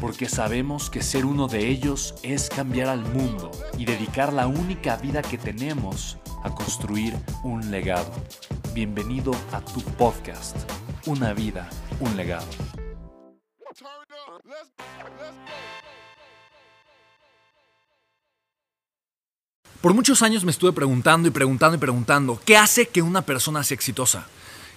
porque sabemos que ser uno de ellos es cambiar al mundo y dedicar la única vida que tenemos a construir un legado. Bienvenido a tu podcast, Una vida, un legado. Por muchos años me estuve preguntando y preguntando y preguntando, ¿qué hace que una persona sea exitosa?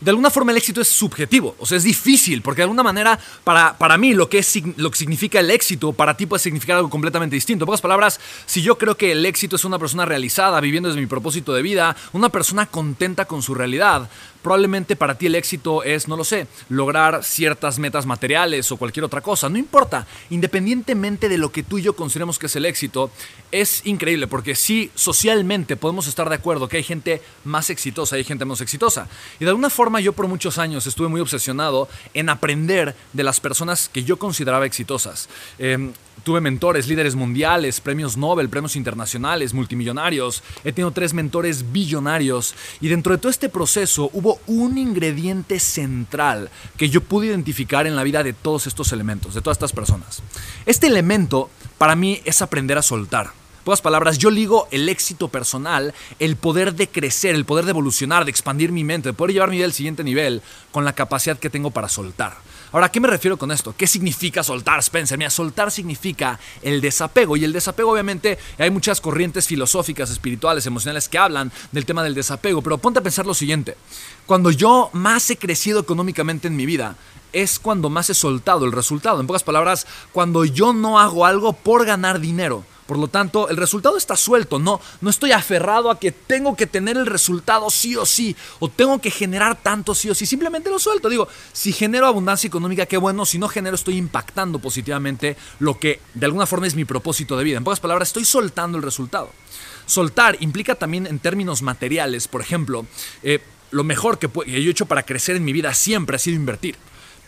De alguna forma el éxito es subjetivo, o sea, es difícil, porque de alguna manera, para, para mí, lo que, es, lo que significa el éxito, para ti puede significar algo completamente distinto. En pocas palabras, si yo creo que el éxito es una persona realizada, viviendo desde mi propósito de vida, una persona contenta con su realidad, Probablemente para ti el éxito es, no lo sé, lograr ciertas metas materiales o cualquier otra cosa. No importa, independientemente de lo que tú y yo consideremos que es el éxito, es increíble porque sí, socialmente podemos estar de acuerdo que hay gente más exitosa y hay gente menos exitosa. Y de alguna forma yo por muchos años estuve muy obsesionado en aprender de las personas que yo consideraba exitosas. Em, Tuve mentores, líderes mundiales, premios Nobel, premios internacionales, multimillonarios. He tenido tres mentores billonarios. Y dentro de todo este proceso hubo un ingrediente central que yo pude identificar en la vida de todos estos elementos, de todas estas personas. Este elemento para mí es aprender a soltar. Pocas palabras, yo ligo el éxito personal, el poder de crecer, el poder de evolucionar, de expandir mi mente, de poder llevar mi vida al siguiente nivel con la capacidad que tengo para soltar. Ahora, ¿a qué me refiero con esto? ¿Qué significa soltar, Spencer? Mira, soltar significa el desapego. Y el desapego, obviamente, hay muchas corrientes filosóficas, espirituales, emocionales que hablan del tema del desapego. Pero ponte a pensar lo siguiente. Cuando yo más he crecido económicamente en mi vida, es cuando más he soltado el resultado. En pocas palabras, cuando yo no hago algo por ganar dinero por lo tanto, el resultado está suelto, no, no estoy aferrado a que tengo que tener el resultado sí o sí, o tengo que generar tanto sí o sí, simplemente lo suelto. Digo, si genero abundancia económica, qué bueno, si no genero, estoy impactando positivamente lo que de alguna forma es mi propósito de vida. En pocas palabras, estoy soltando el resultado. Soltar implica también en términos materiales, por ejemplo, eh, lo mejor que, yo he hecho para crecer en mi vida siempre ha sido invertir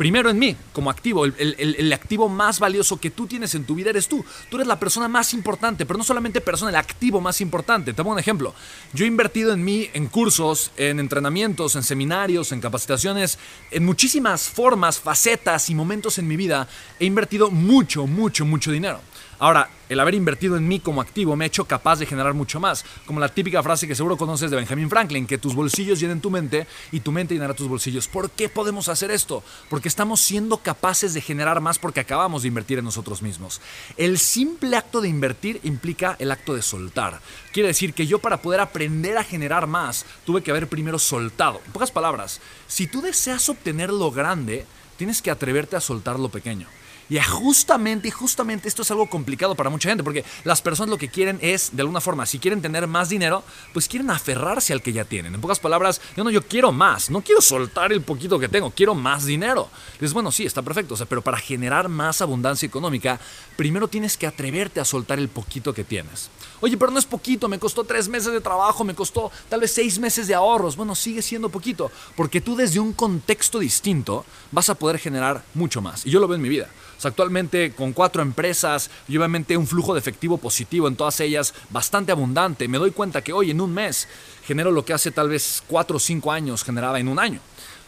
primero en mí, como activo. El, activo más valioso que tú tienes en tu vida eres tú. Tú eres la persona más importante, pero no solamente persona, el activo más importante. Te pongo un ejemplo. Yo he invertido en mí en cursos, en entrenamientos, en seminarios, en capacitaciones, en muchísimas formas, facetas y momentos en mi vida. He invertido mucho, mucho, mucho dinero. Ahora, el haber invertido en mí como activo me ha hecho capaz de generar mucho más. Como la típica frase que seguro conoces de Benjamin Franklin, que tus bolsillos llenen tu mente y tu mente llenará tus bolsillos. ¿Por qué podemos hacer esto? Porque estamos siendo capaces de generar más porque acabamos de invertir en nosotros mismos. El simple acto de invertir implica el acto de soltar. Quiere decir que yo para poder aprender a generar más, tuve que haber primero soltado. En pocas palabras, si tú deseas obtener lo grande, tienes que atreverte a soltar lo pequeño. Y justamente, justamente esto es algo complicado para mucha gente, porque las personas lo que quieren es, de alguna forma, si quieren tener más dinero, pues quieren aferrarse al que ya tienen. En pocas palabras, yo no, yo quiero más, no quiero soltar el poquito que tengo, quiero más dinero. Dices, bueno, sí, está perfecto, pero para generar más abundancia económica, primero tienes que atreverte a soltar el poquito que tienes. Oye, pero no es poquito, me costó tres meses de trabajo, me costó tal vez seis meses de ahorros. Bueno, sigue siendo poquito, porque tú desde un contexto distinto vas a poder generar mucho más. Y yo lo veo en mi vida actualmente con cuatro empresas y obviamente un flujo de efectivo positivo en todas ellas bastante abundante. Me doy cuenta que hoy en un mes genero lo que hace tal vez cuatro o cinco años generaba en un año.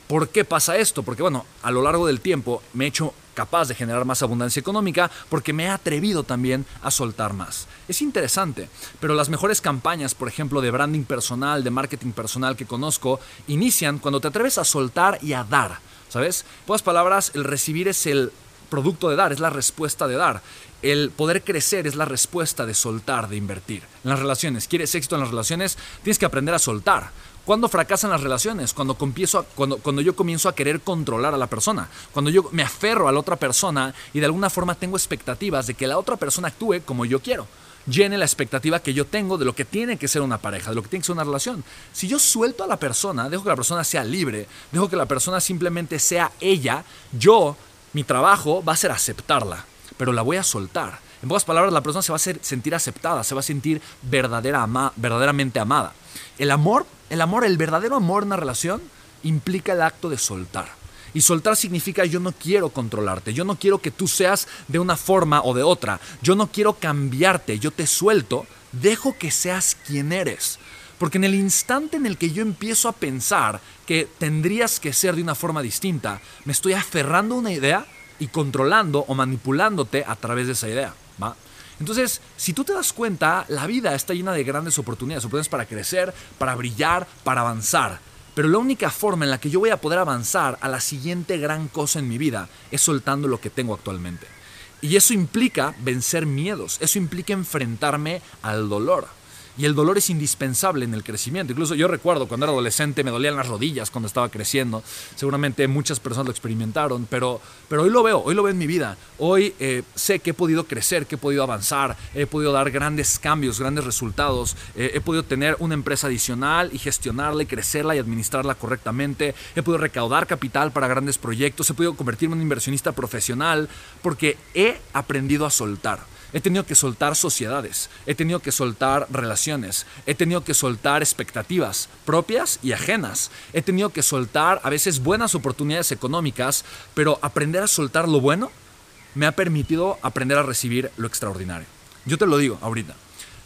¿Por qué pasa esto? Porque bueno, a lo largo del tiempo me he hecho capaz de generar más abundancia económica porque me he atrevido también a soltar más. Es interesante, pero las mejores campañas, por ejemplo, de branding personal, de marketing personal que conozco, inician cuando te atreves a soltar y a dar. ¿Sabes? En pocas palabras, el recibir es el producto de dar, es la respuesta de dar. El poder crecer es la respuesta de soltar, de invertir. En las relaciones, quieres éxito en las relaciones, tienes que aprender a soltar. ¿Cuándo fracasan las relaciones? Cuando, cuando, cuando yo comienzo a querer controlar a la persona. Cuando yo me aferro a la otra persona y de alguna forma tengo expectativas de que la otra persona actúe como yo quiero llene la expectativa que yo tengo de lo que tiene que ser una pareja, de lo que tiene que ser una relación. Si yo suelto a la persona, dejo que la persona sea libre, dejo que la persona simplemente sea ella, yo, mi trabajo va a ser aceptarla, pero la voy a soltar. En pocas palabras, la persona se va a sentir aceptada, se va a sentir verdadera verdaderamente amada. El amor, el amor, el verdadero amor en una relación implica el acto de soltar. Y soltar significa yo no quiero controlarte, yo no quiero que tú seas de una forma o de otra, yo no quiero cambiarte, yo te suelto, dejo que seas quien eres. Porque en el instante en el que yo empiezo a pensar que tendrías que ser de una forma distinta, me estoy aferrando a una idea y controlando o manipulándote a través de esa idea. ¿va? Entonces, si tú te das cuenta, la vida está llena de grandes oportunidades, oportunidades para crecer, para brillar, para avanzar. Pero la única forma en la que yo voy a poder avanzar a la siguiente gran cosa en mi vida es soltando lo que tengo actualmente. Y eso implica vencer miedos, eso implica enfrentarme al dolor. Y el dolor es indispensable en el crecimiento. Incluso yo recuerdo cuando era adolescente me dolían las rodillas cuando estaba creciendo. Seguramente muchas personas lo experimentaron, pero, pero hoy lo veo, hoy lo veo en mi vida. Hoy eh, sé que he podido crecer, que he podido avanzar, he podido dar grandes cambios, grandes resultados. Eh, he podido tener una empresa adicional y gestionarla y crecerla y administrarla correctamente. He podido recaudar capital para grandes proyectos. He podido convertirme en un inversionista profesional porque he aprendido a soltar. He tenido que soltar sociedades, he tenido que soltar relaciones, he tenido que soltar expectativas propias y ajenas, he tenido que soltar a veces buenas oportunidades económicas, pero aprender a soltar lo bueno me ha permitido aprender a recibir lo extraordinario. Yo te lo digo ahorita.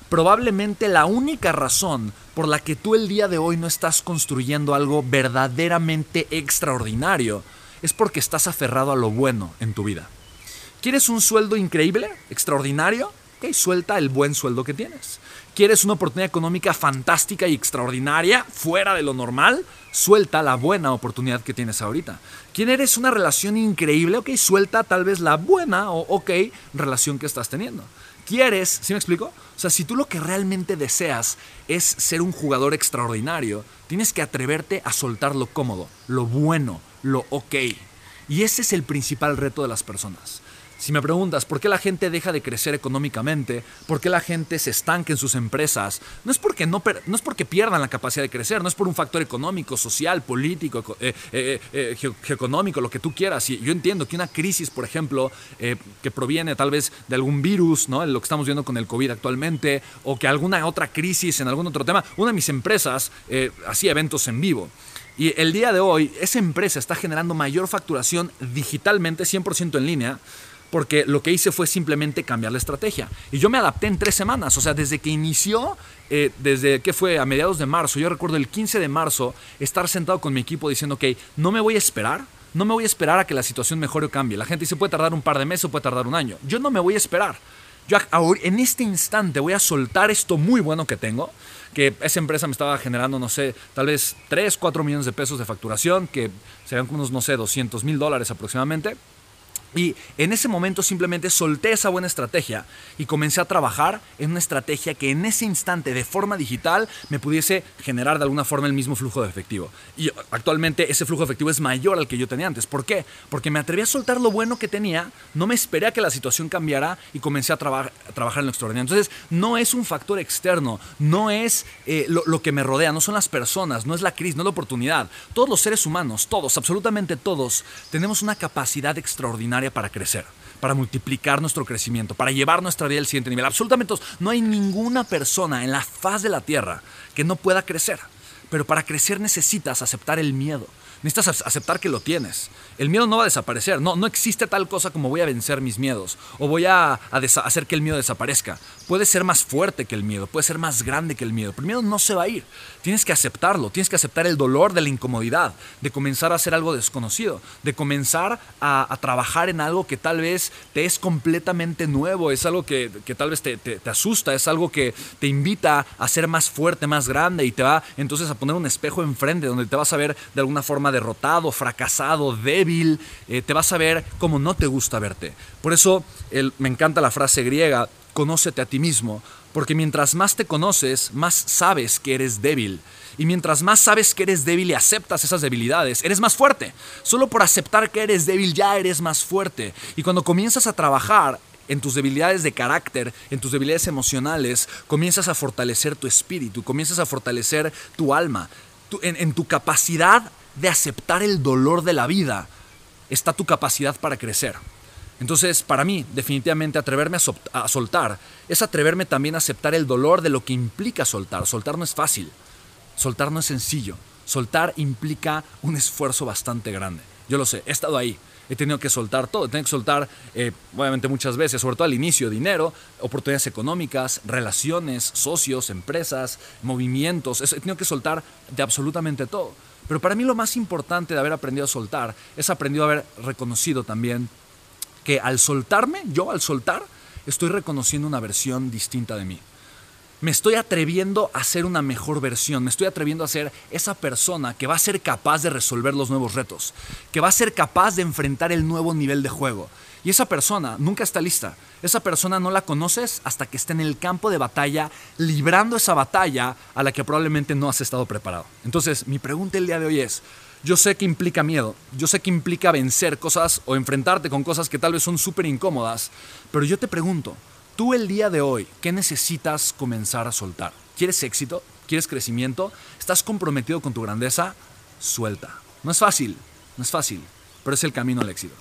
Probablemente la única razón por la que tú el día de hoy no estás construyendo algo verdaderamente extraordinario es porque estás aferrado a lo bueno en tu vida. ¿Quieres un sueldo increíble, extraordinario? Ok, suelta el buen sueldo que tienes. ¿Quieres una oportunidad económica fantástica y extraordinaria, fuera de lo normal? Suelta la buena oportunidad que tienes ahorita. ¿Quieres una relación increíble? Ok, suelta tal vez la buena o ok relación que estás teniendo. ¿Quieres? ¿Sí me explico? O sea, si tú lo que realmente deseas es ser un jugador extraordinario, tienes que atreverte a soltar lo cómodo, lo bueno, lo ok. Y ese es el principal reto de las personas. Si me preguntas por qué la gente deja de crecer económicamente, por qué la gente se estanca en sus empresas, no es porque, no, no es porque pierdan la capacidad de crecer, no es por un factor económico, social, político, eh, eh, eh, geoeconómico, lo que tú quieras. Y yo entiendo que una crisis, por ejemplo, que proviene tal vez de algún virus, ¿no? lo que estamos viendo con el COVID actualmente, o que alguna otra crisis en algún otro tema, una de mis empresas hacía eventos en vivo. Y el día de hoy, esa empresa está generando mayor facturación digitalmente, 100% en línea, porque lo que hice fue simplemente cambiar la estrategia. Y yo me adapté en tres semanas, o sea, desde que inició, eh, desde que fue a mediados de marzo, yo recuerdo el 15 de marzo, estar sentado con mi equipo diciendo, ok, no me voy a esperar, no me voy a esperar a que la situación mejore o cambie. La gente dice, puede tardar un par de meses o puede tardar un año. Yo no me voy a esperar. Yo en este instante voy a soltar esto muy bueno que tengo, que esa empresa me estaba generando, no sé, tal vez 3, 4 millones de pesos de facturación, que serían unos, no sé, 200 mil dólares aproximadamente y en ese momento simplemente solté esa buena estrategia y comencé a trabajar en una estrategia que en ese instante de forma digital me pudiese generar de alguna forma el mismo flujo de efectivo. Y actualmente ese flujo de efectivo es mayor al que yo tenía antes. ¿Por qué? Porque me atreví a soltar lo bueno que tenía, no me esperé a que la situación cambiara y comencé a, trabajar en lo extraordinario. Entonces no es un factor externo, no es eh, lo, lo que me rodea, no son las personas, no es la crisis, no es la oportunidad. Todos los seres humanos, todos, absolutamente todos, tenemos una capacidad extraordinaria para crecer, para multiplicar nuestro crecimiento, para llevar nuestra vida al siguiente nivel. Absolutamente No hay ninguna persona en la faz de la tierra que no pueda crecer. Pero para crecer necesitas aceptar el miedo, necesitas aceptar que lo tienes. El miedo no va a desaparecer, no, no existe tal cosa como voy a vencer mis miedos o voy a, hacer que el miedo desaparezca. Puede ser más fuerte que el miedo, puede ser más grande que el miedo, pero el miedo no se va a ir. Tienes que aceptarlo, tienes que aceptar el dolor de la incomodidad, de comenzar a hacer algo desconocido, de comenzar a, trabajar en algo que tal vez te es completamente nuevo, es algo que, tal vez te, te, asusta, es algo que te invita a ser más fuerte, más grande y te va entonces a poner un espejo enfrente donde te vas a ver de alguna forma derrotado, fracasado, débil, eh, te vas a ver como no te gusta verte. Por eso me encanta la frase griega, conócete a ti mismo, porque mientras más te conoces, más sabes que eres débil. Y mientras más sabes que eres débil y aceptas esas debilidades, eres más fuerte. Solo por aceptar que eres débil ya eres más fuerte. Y cuando comienzas a trabajar en tus debilidades de carácter, en tus debilidades emocionales, comienzas a fortalecer tu espíritu, comienzas a fortalecer tu alma. en, tu capacidad de aceptar el dolor de la vida está tu capacidad para crecer. Entonces, para mí, definitivamente atreverme a, soltar es atreverme también a aceptar el dolor de lo que implica soltar. Soltar no es fácil, soltar no es sencillo, soltar implica un esfuerzo bastante grande. Yo lo sé, he estado ahí, he tenido que soltar todo, he tenido que soltar, eh, obviamente muchas veces, sobre todo al inicio, dinero, oportunidades económicas, relaciones, socios, empresas, movimientos, he tenido que soltar de absolutamente todo. Pero para mí lo más importante de haber aprendido a soltar es aprendido a haber reconocido también que al soltarme, yo al soltar, estoy reconociendo una versión distinta de mí me estoy atreviendo a ser una mejor versión, me estoy atreviendo a ser esa persona que va a ser capaz de resolver los nuevos retos, que va a ser capaz de enfrentar el nuevo nivel de juego. Y esa persona nunca está lista. Esa persona no la conoces hasta que esté en el campo de batalla, librando esa batalla a la que probablemente no has estado preparado. Entonces, mi pregunta el día de hoy es, yo sé que implica miedo, yo sé que implica vencer cosas o enfrentarte con cosas que tal vez son súper incómodas, pero yo te pregunto, Tú el día de hoy, ¿qué necesitas comenzar a soltar? ¿Quieres éxito? ¿Quieres crecimiento? ¿Estás comprometido con tu grandeza? Suelta. No es fácil, no es fácil, pero es el camino al éxito.